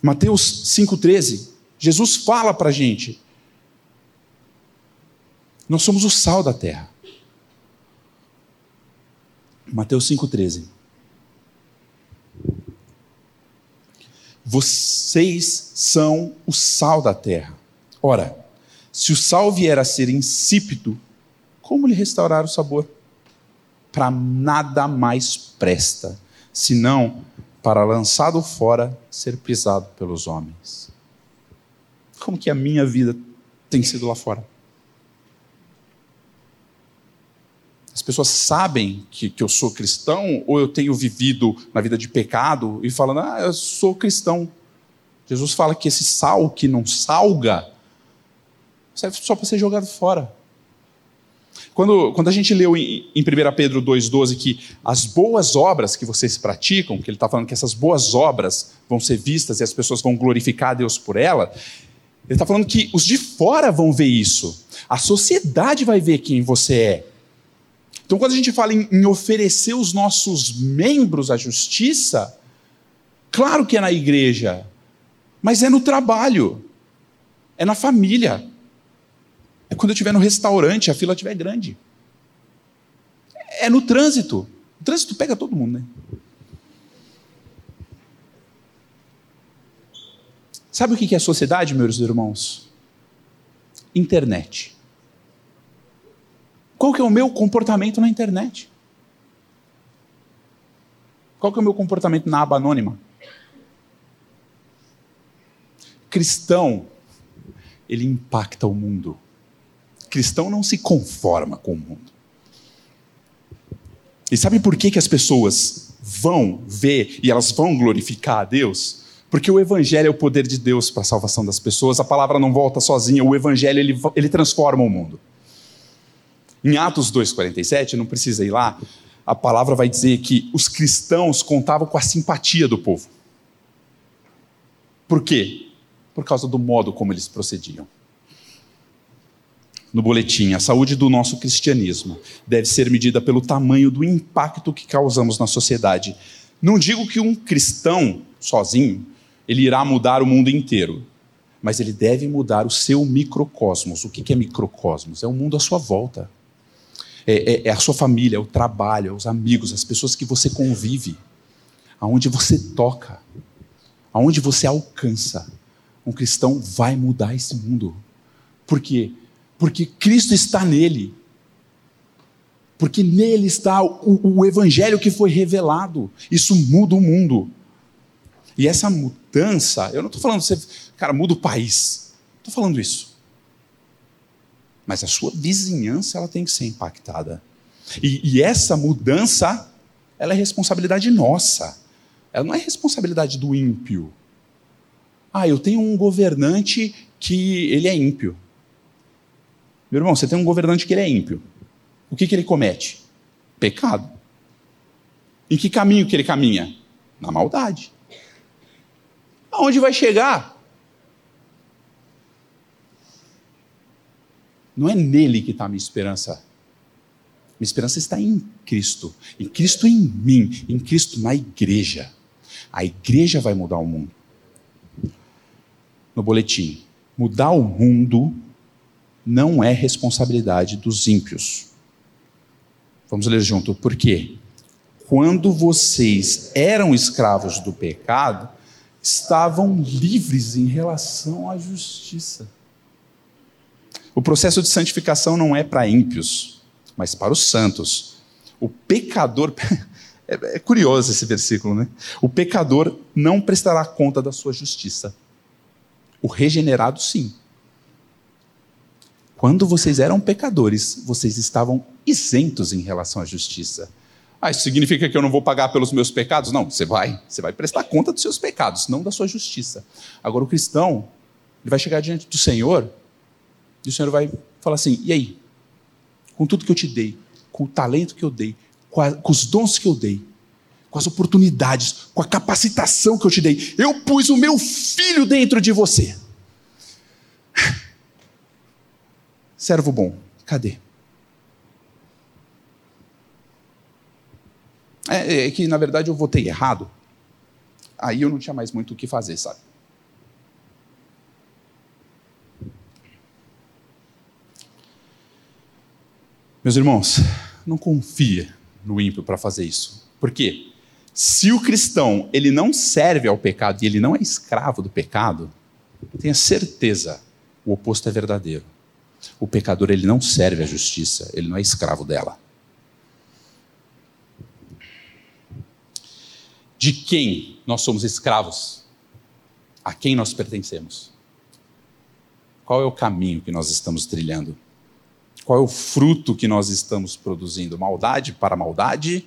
Mateus 5,13, Jesus fala para a gente: nós somos o sal da terra. Mateus 5,13. Vocês são o sal da terra. Ora, se o sal vier a ser insípido, como lhe restaurar o sabor? Para nada mais presta, senão para lançado fora ser pisado pelos homens. Como que a minha vida tem sido lá fora? As pessoas sabem que, que eu sou cristão ou eu tenho vivido na vida de pecado e falando, ah, eu sou cristão. Jesus fala que esse sal que não salga serve só para ser jogado fora. Quando, quando a gente leu em, em 1 Pedro 2,12 que as boas obras que vocês praticam, que ele está falando que essas boas obras vão ser vistas e as pessoas vão glorificar a Deus por ela, ele está falando que os de fora vão ver isso. A sociedade vai ver quem você é. Então, quando a gente fala em, em oferecer os nossos membros à justiça, claro que é na igreja, mas é no trabalho, é na família, é quando eu estiver no restaurante, a fila estiver grande, é no trânsito. O trânsito pega todo mundo, né? Sabe o que é sociedade, meus irmãos? Internet. Qual que é o meu comportamento na internet? Qual que é o meu comportamento na aba anônima? Cristão, ele impacta o mundo. Cristão não se conforma com o mundo. E sabe por que, que as pessoas vão ver e elas vão glorificar a Deus? Porque o Evangelho é o poder de Deus para a salvação das pessoas, a palavra não volta sozinha, o Evangelho ele, ele transforma o mundo. Em Atos 2,47, não precisa ir lá, a palavra vai dizer que os cristãos contavam com a simpatia do povo. Por quê? Por causa do modo como eles procediam. No boletim, a saúde do nosso cristianismo deve ser medida pelo tamanho do impacto que causamos na sociedade. Não digo que um cristão sozinho ele irá mudar o mundo inteiro, mas ele deve mudar o seu microcosmos. O que é microcosmos? É o mundo à sua volta é, é, é a sua família, é o trabalho, é os amigos, as pessoas que você convive, aonde você toca, aonde você alcança. Um cristão vai mudar esse mundo. Por quê? Porque Cristo está nele. Porque nele está o, o evangelho que foi revelado. Isso muda o mundo. E essa mudança, eu não estou falando, você, cara, muda o país. Estou falando isso mas a sua vizinhança ela tem que ser impactada. E, e essa mudança, ela é responsabilidade nossa. Ela não é responsabilidade do ímpio. Ah, eu tenho um governante que ele é ímpio. Meu irmão, você tem um governante que ele é ímpio. O que, que ele comete? Pecado. Em que caminho que ele caminha? Na maldade. Aonde vai chegar? Não é nele que está a minha esperança. Minha esperança está em Cristo. Em Cristo em mim. Em Cristo na igreja. A igreja vai mudar o mundo. No boletim. Mudar o mundo não é responsabilidade dos ímpios. Vamos ler junto. Por quê? Quando vocês eram escravos do pecado, estavam livres em relação à justiça. O processo de santificação não é para ímpios, mas para os santos. O pecador. É, é curioso esse versículo, né? O pecador não prestará conta da sua justiça. O regenerado, sim. Quando vocês eram pecadores, vocês estavam isentos em relação à justiça. Ah, isso significa que eu não vou pagar pelos meus pecados? Não, você vai. Você vai prestar conta dos seus pecados, não da sua justiça. Agora, o cristão, ele vai chegar diante do Senhor e o Senhor vai falar assim: e aí? Com tudo que eu te dei, com o talento que eu dei, com, a, com os dons que eu dei, com as oportunidades, com a capacitação que eu te dei. Eu pus o meu filho dentro de você. Servo bom, cadê? É, é, que, na verdade, eu votei errado. Aí eu não tinha mais muito o que fazer, sabe? Meus irmãos, não confia no ímpio para fazer isso. Por quê? Se o cristão ele não serve ao pecado e ele não é escravo do pecado, tenha certeza, o oposto é verdadeiro. O pecador ele não serve à justiça, ele não é escravo dela. De quem nós somos escravos? A quem nós pertencemos? Qual é o caminho que nós estamos trilhando? Qual é o fruto que nós estamos produzindo? Maldade para maldade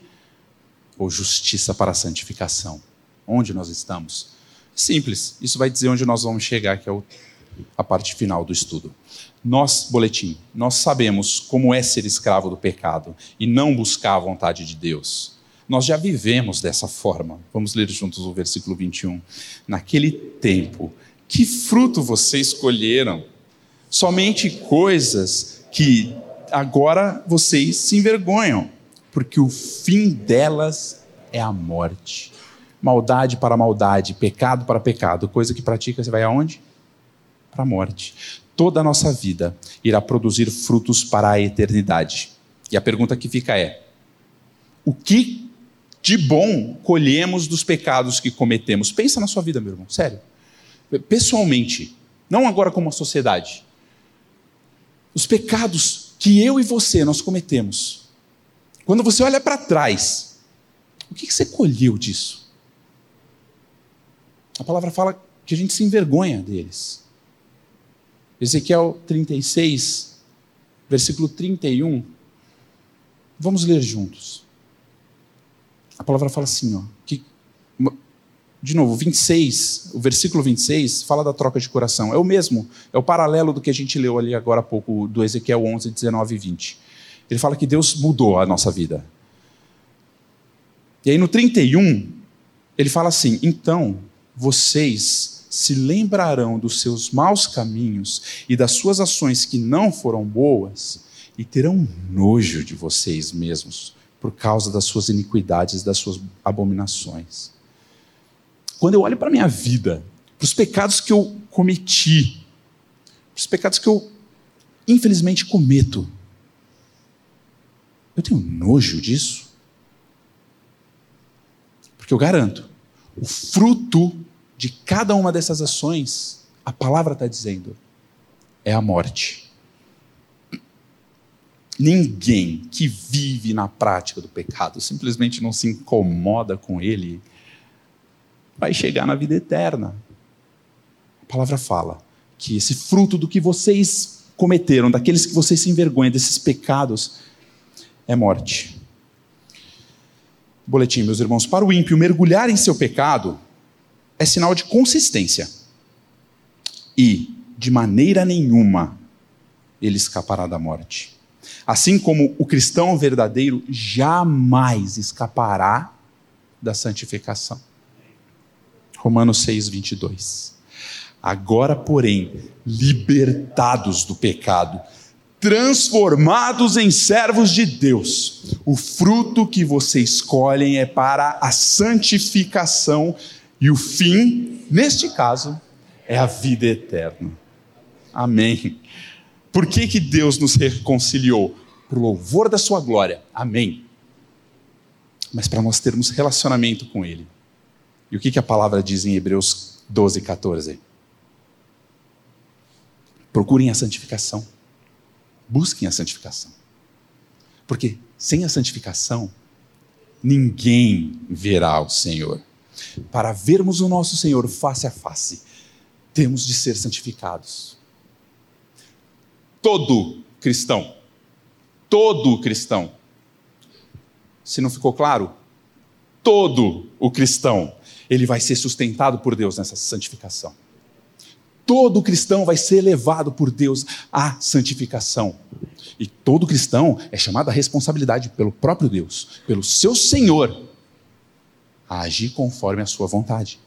ou justiça para santificação? Onde nós estamos? Simples, isso vai dizer onde nós vamos chegar, que é a parte final do estudo. Nós, boletim, nós sabemos como é ser escravo do pecado e não buscar a vontade de Deus. Nós já vivemos dessa forma. Vamos ler juntos o versículo 21. Naquele tempo, que fruto vocês escolheram? Somente coisas que agora vocês se envergonham, porque o fim delas é a morte. Maldade para maldade, pecado para pecado, coisa que pratica, você vai aonde? Para a morte. Toda a nossa vida irá produzir frutos para a eternidade. E a pergunta que fica é: o que de bom colhemos dos pecados que cometemos. Pensa na sua vida, meu irmão, sério. Pessoalmente, não agora como uma sociedade. Os pecados que eu e você nós cometemos. Quando você olha para trás, o que você colheu disso? A palavra fala que a gente se envergonha deles. Ezequiel 36, versículo 31. Vamos ler juntos a palavra fala assim, ó, que, de novo, 26, o versículo 26 fala da troca de coração. É o mesmo, é o paralelo do que a gente leu ali agora há pouco, do Ezequiel 11, 19 e 20. Ele fala que Deus mudou a nossa vida. E aí no 31, ele fala assim: então vocês se lembrarão dos seus maus caminhos e das suas ações que não foram boas, e terão nojo de vocês mesmos por causa das suas iniquidades, das suas abominações. Quando eu olho para a minha vida, para os pecados que eu cometi, para os pecados que eu infelizmente cometo, eu tenho nojo disso. Porque eu garanto, o fruto de cada uma dessas ações, a palavra está dizendo, é a morte. Ninguém que vive na prática do pecado simplesmente não se incomoda com ele, vai chegar na vida eterna. A palavra fala que esse fruto do que vocês cometeram, daqueles que vocês se envergonham, desses pecados, é morte. Boletim, meus irmãos, para o ímpio mergulhar em seu pecado é sinal de consistência. E, de maneira nenhuma, ele escapará da morte. Assim como o cristão verdadeiro jamais escapará da santificação. Romanos 6, 22. Agora, porém, libertados do pecado, transformados em servos de Deus, o fruto que vocês escolhem é para a santificação e o fim, neste caso, é a vida eterna. Amém. Por que, que Deus nos reconciliou? Por louvor da sua glória. Amém. Mas para nós termos relacionamento com Ele. E o que, que a palavra diz em Hebreus 12, 14? Procurem a santificação. Busquem a santificação. Porque sem a santificação, ninguém verá o Senhor. Para vermos o nosso Senhor face a face, temos de ser santificados todo cristão. Todo cristão. Se não ficou claro? Todo o cristão, ele vai ser sustentado por Deus nessa santificação. todo cristão vai ser levado por Deus à santificação. E todo cristão é chamado à responsabilidade pelo próprio Deus, pelo seu Senhor, a agir conforme a sua vontade.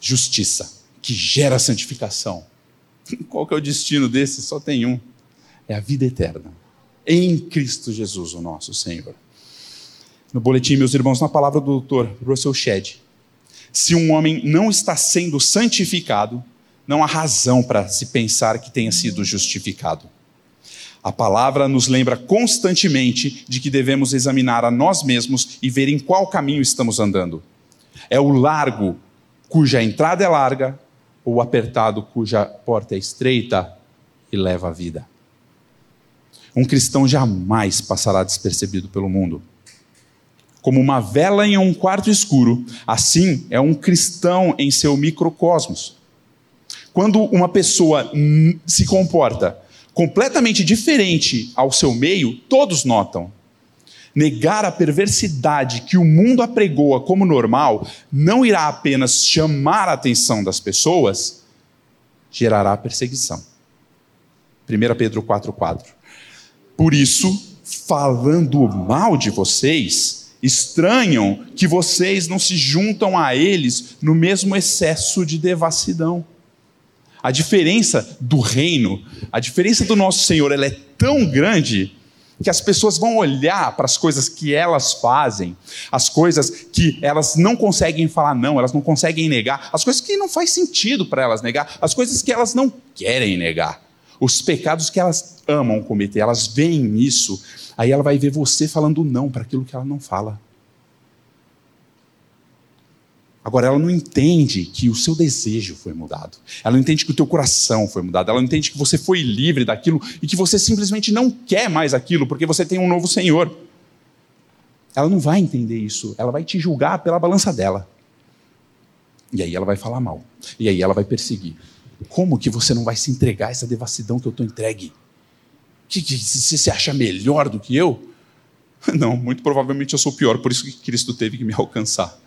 Justiça, que gera santificação. Qual que é o destino desse? Só tem um. É a vida eterna. Em Cristo Jesus, o nosso Senhor. No boletim, meus irmãos, na palavra do doutor Russell Shedd, se um homem não está sendo santificado, não há razão para se pensar que tenha sido justificado. A palavra nos lembra constantemente de que devemos examinar a nós mesmos e ver em qual caminho estamos andando. É o largo, cuja entrada é larga, ou o apertado, cuja porta é estreita e leva à vida. Um cristão jamais passará despercebido pelo mundo como uma vela em um quarto escuro, assim é um cristão em seu microcosmos. Quando uma pessoa se comporta completamente diferente ao seu meio, todos notam. Negar a perversidade que o mundo apregoa como normal não irá apenas chamar a atenção das pessoas, gerará perseguição. 1 Pedro 4,4. Por isso, falando mal de vocês, estranham que vocês não se juntam a eles no mesmo excesso de devassidão. A diferença do reino, a diferença do nosso Senhor, ela é tão grande que as pessoas vão olhar para as coisas que elas fazem, as coisas que elas não conseguem falar não, elas não conseguem negar, as coisas que não faz sentido para elas negar, as coisas que elas não querem negar, os pecados que elas amam cometer, elas veem isso Aí ela vai ver você falando não para aquilo que ela não fala. Agora, ela não entende que o seu desejo foi mudado. Ela não entende que o teu coração foi mudado. Ela não entende que você foi livre daquilo e que você simplesmente não quer mais aquilo porque você tem um novo Senhor. Ela não vai entender isso. Ela vai te julgar pela balança dela. E aí ela vai falar mal. E aí ela vai perseguir. Como que você não vai se entregar a essa devassidão que eu estou entregue? Que, que você se acha melhor do que eu? Não, muito provavelmente eu sou pior, por isso que Cristo teve que me alcançar.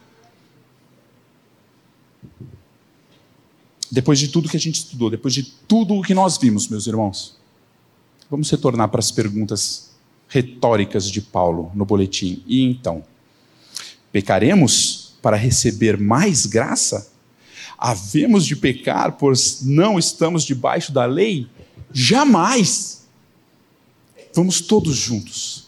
Depois de tudo que a gente estudou, depois de tudo o que nós vimos, meus irmãos, vamos retornar para as perguntas retóricas de Paulo no boletim. E então, pecaremos para receber mais graça? Havemos de pecar, pois não estamos debaixo da lei? Jamais! Vamos todos juntos.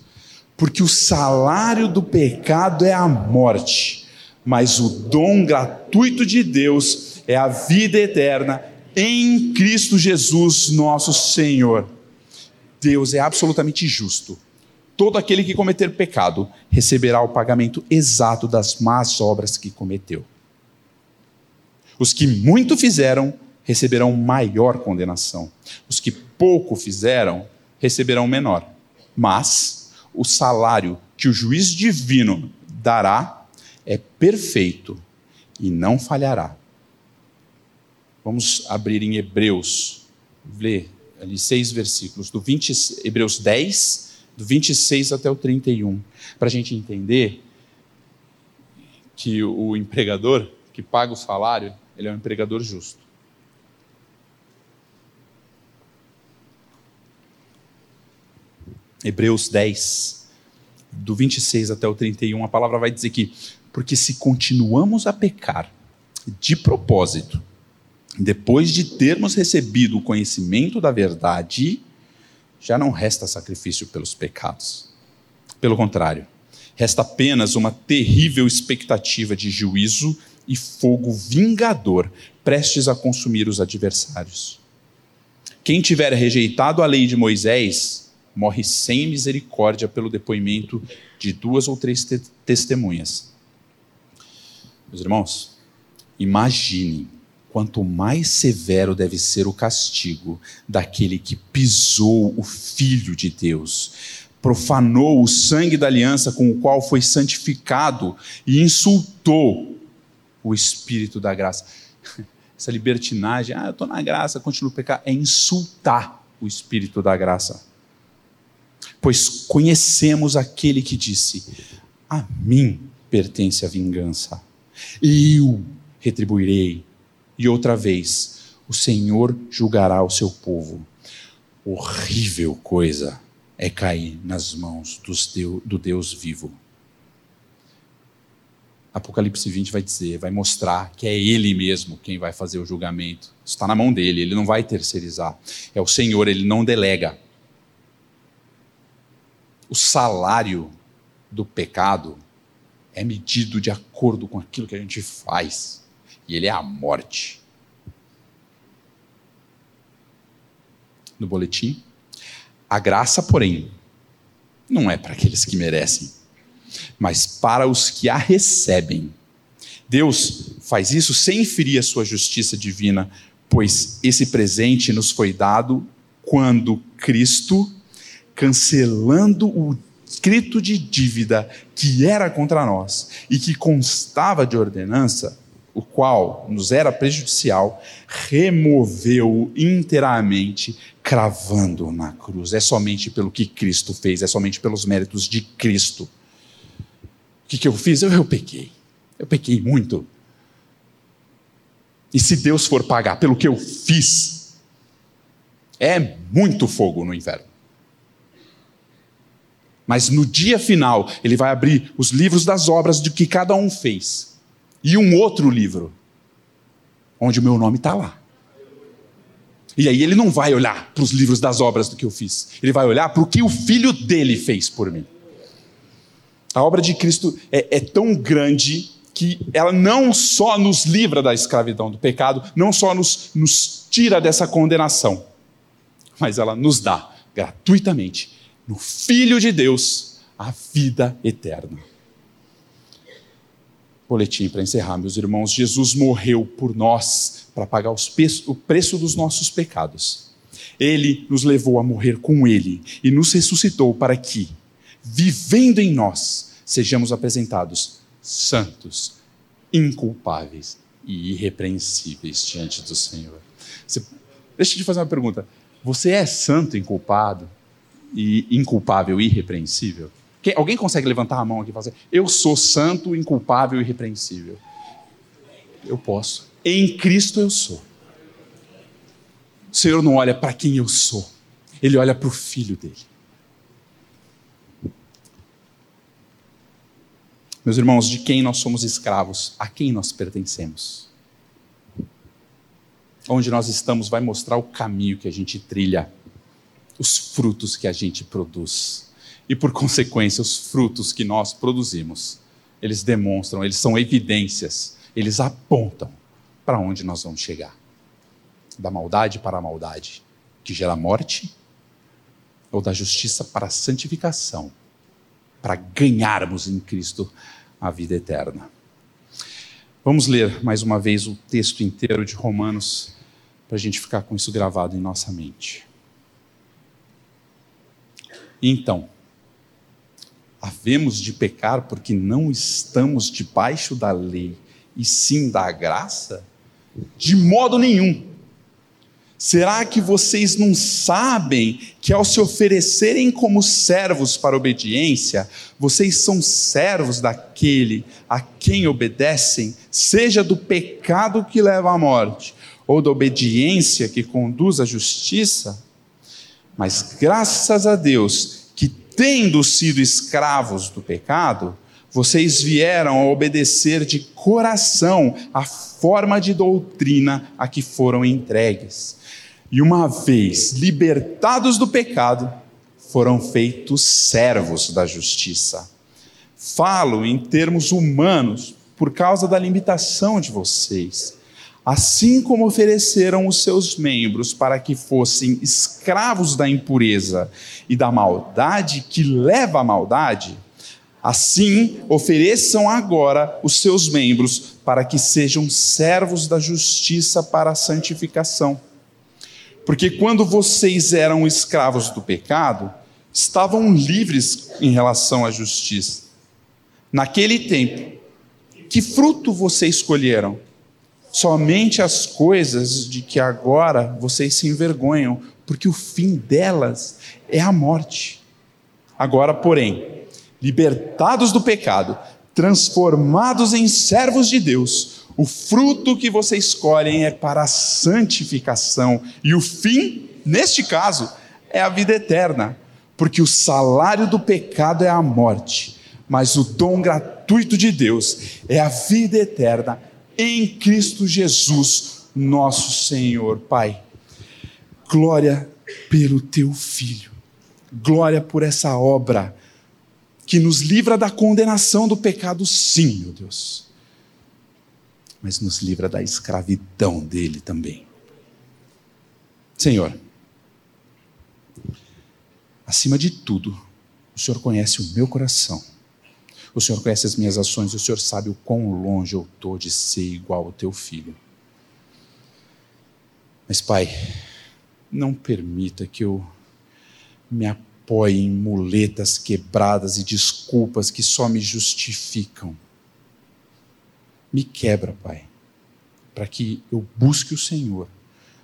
Porque o salário do pecado é a morte, mas o dom gratuito de Deus é a vida eterna em Cristo Jesus, nosso Senhor. Deus é absolutamente justo. Todo aquele que cometer pecado receberá o pagamento exato das más obras que cometeu. Os que muito fizeram receberão maior condenação. Os que pouco fizeram receberão menor. Mas o salário que o juiz divino dará é perfeito e não falhará. Vamos abrir em Hebreus, ler ali seis versículos, do 20, Hebreus 10, do 26 até o 31, para a gente entender que o empregador que paga o salário, ele é um empregador justo. Hebreus 10, do 26 até o 31, a palavra vai dizer que, porque se continuamos a pecar de propósito, depois de termos recebido o conhecimento da verdade, já não resta sacrifício pelos pecados. Pelo contrário, resta apenas uma terrível expectativa de juízo e fogo vingador, prestes a consumir os adversários. Quem tiver rejeitado a lei de Moisés morre sem misericórdia pelo depoimento de duas ou três te testemunhas. Meus irmãos, imaginem quanto mais severo deve ser o castigo daquele que pisou o Filho de Deus, profanou o sangue da aliança com o qual foi santificado e insultou o Espírito da graça. Essa libertinagem, ah, eu estou na graça, continuo a pecar, é insultar o Espírito da graça pois conhecemos aquele que disse: A mim pertence a vingança, eu retribuirei. E outra vez, o Senhor julgará o seu povo. Horrível coisa é cair nas mãos do Deus vivo. Apocalipse 20 vai dizer, vai mostrar que é Ele mesmo quem vai fazer o julgamento. Está na mão dele, ele não vai terceirizar. É o Senhor, ele não delega. O salário do pecado é medido de acordo com aquilo que a gente faz, e ele é a morte. No boletim, a graça, porém, não é para aqueles que merecem mas para os que a recebem. Deus faz isso sem ferir a sua justiça divina, pois esse presente nos foi dado quando Cristo, cancelando o escrito de dívida que era contra nós e que constava de ordenança, o qual nos era prejudicial, removeu inteiramente, cravando na cruz. É somente pelo que Cristo fez, é somente pelos méritos de Cristo. O que, que eu fiz? Eu, eu pequei. Eu pequei muito. E se Deus for pagar pelo que eu fiz, é muito fogo no inferno. Mas no dia final, ele vai abrir os livros das obras de que cada um fez. E um outro livro, onde o meu nome está lá. E aí ele não vai olhar para os livros das obras do que eu fiz. Ele vai olhar para o que o filho dele fez por mim. A obra de Cristo é, é tão grande que ela não só nos livra da escravidão do pecado, não só nos, nos tira dessa condenação, mas ela nos dá gratuitamente, no Filho de Deus, a vida eterna. Boletim para encerrar, meus irmãos: Jesus morreu por nós para pagar o preço dos nossos pecados. Ele nos levou a morrer com Ele e nos ressuscitou para que, vivendo em nós, sejamos apresentados santos, inculpáveis e irrepreensíveis diante do Senhor. Você, deixa eu te fazer uma pergunta. Você é santo, inculpado e inculpável e irrepreensível? Quem, alguém consegue levantar a mão aqui e falar assim, eu sou santo, inculpável e irrepreensível? Eu posso. Em Cristo eu sou. O Senhor não olha para quem eu sou, Ele olha para o Filho dele. Meus irmãos, de quem nós somos escravos, a quem nós pertencemos. Onde nós estamos vai mostrar o caminho que a gente trilha, os frutos que a gente produz. E por consequência, os frutos que nós produzimos, eles demonstram, eles são evidências, eles apontam para onde nós vamos chegar. Da maldade para a maldade, que gera morte, ou da justiça para a santificação, para ganharmos em Cristo a vida eterna. Vamos ler mais uma vez o texto inteiro de Romanos para a gente ficar com isso gravado em nossa mente. Então, havemos de pecar porque não estamos debaixo da lei, e sim da graça? De modo nenhum. Será que vocês não sabem que ao se oferecerem como servos para obediência, vocês são servos daquele a quem obedecem, seja do pecado que leva à morte, ou da obediência que conduz à justiça? Mas graças a Deus tendo sido escravos do pecado, vocês vieram a obedecer de coração a forma de doutrina a que foram entregues e uma vez libertados do pecado, foram feitos servos da justiça. Falo em termos humanos por causa da limitação de vocês. Assim como ofereceram os seus membros para que fossem escravos da impureza e da maldade que leva à maldade, assim ofereçam agora os seus membros para que sejam servos da justiça para a santificação. Porque quando vocês eram escravos do pecado, estavam livres em relação à justiça. Naquele tempo, que fruto vocês escolheram? Somente as coisas de que agora vocês se envergonham, porque o fim delas é a morte. Agora, porém, libertados do pecado, transformados em servos de Deus, O fruto que vocês escolhem é para a santificação, e o fim, neste caso, é a vida eterna, porque o salário do pecado é a morte, mas o dom gratuito de Deus é a vida eterna em Cristo Jesus, nosso Senhor. Pai, glória pelo teu Filho, glória por essa obra que nos livra da condenação do pecado, sim, meu Deus mas nos livra da escravidão dele também. Senhor, acima de tudo, o Senhor conhece o meu coração, o Senhor conhece as minhas ações, o Senhor sabe o quão longe eu estou de ser igual ao teu filho. Mas, Pai, não permita que eu me apoie em muletas quebradas e desculpas que só me justificam me quebra, Pai, para que eu busque o Senhor,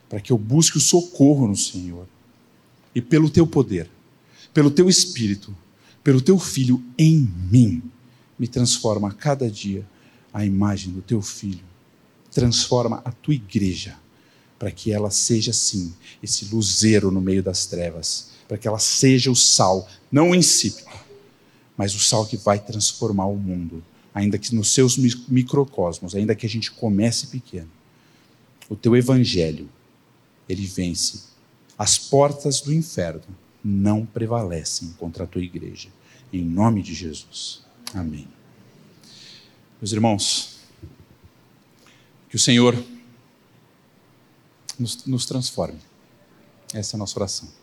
para que eu busque o socorro no Senhor. E pelo teu poder, pelo teu espírito, pelo teu filho em mim, me transforma a cada dia a imagem do teu filho. Transforma a tua igreja para que ela seja assim, esse luzeiro no meio das trevas, para que ela seja o sal, não o insípido, mas o sal que vai transformar o mundo ainda que nos seus microcosmos, ainda que a gente comece pequeno, o teu evangelho, ele vence. As portas do inferno não prevalecem contra a tua igreja. Em nome de Jesus. Amém. Meus irmãos, que o Senhor nos, nos transforme. Essa é a nossa oração.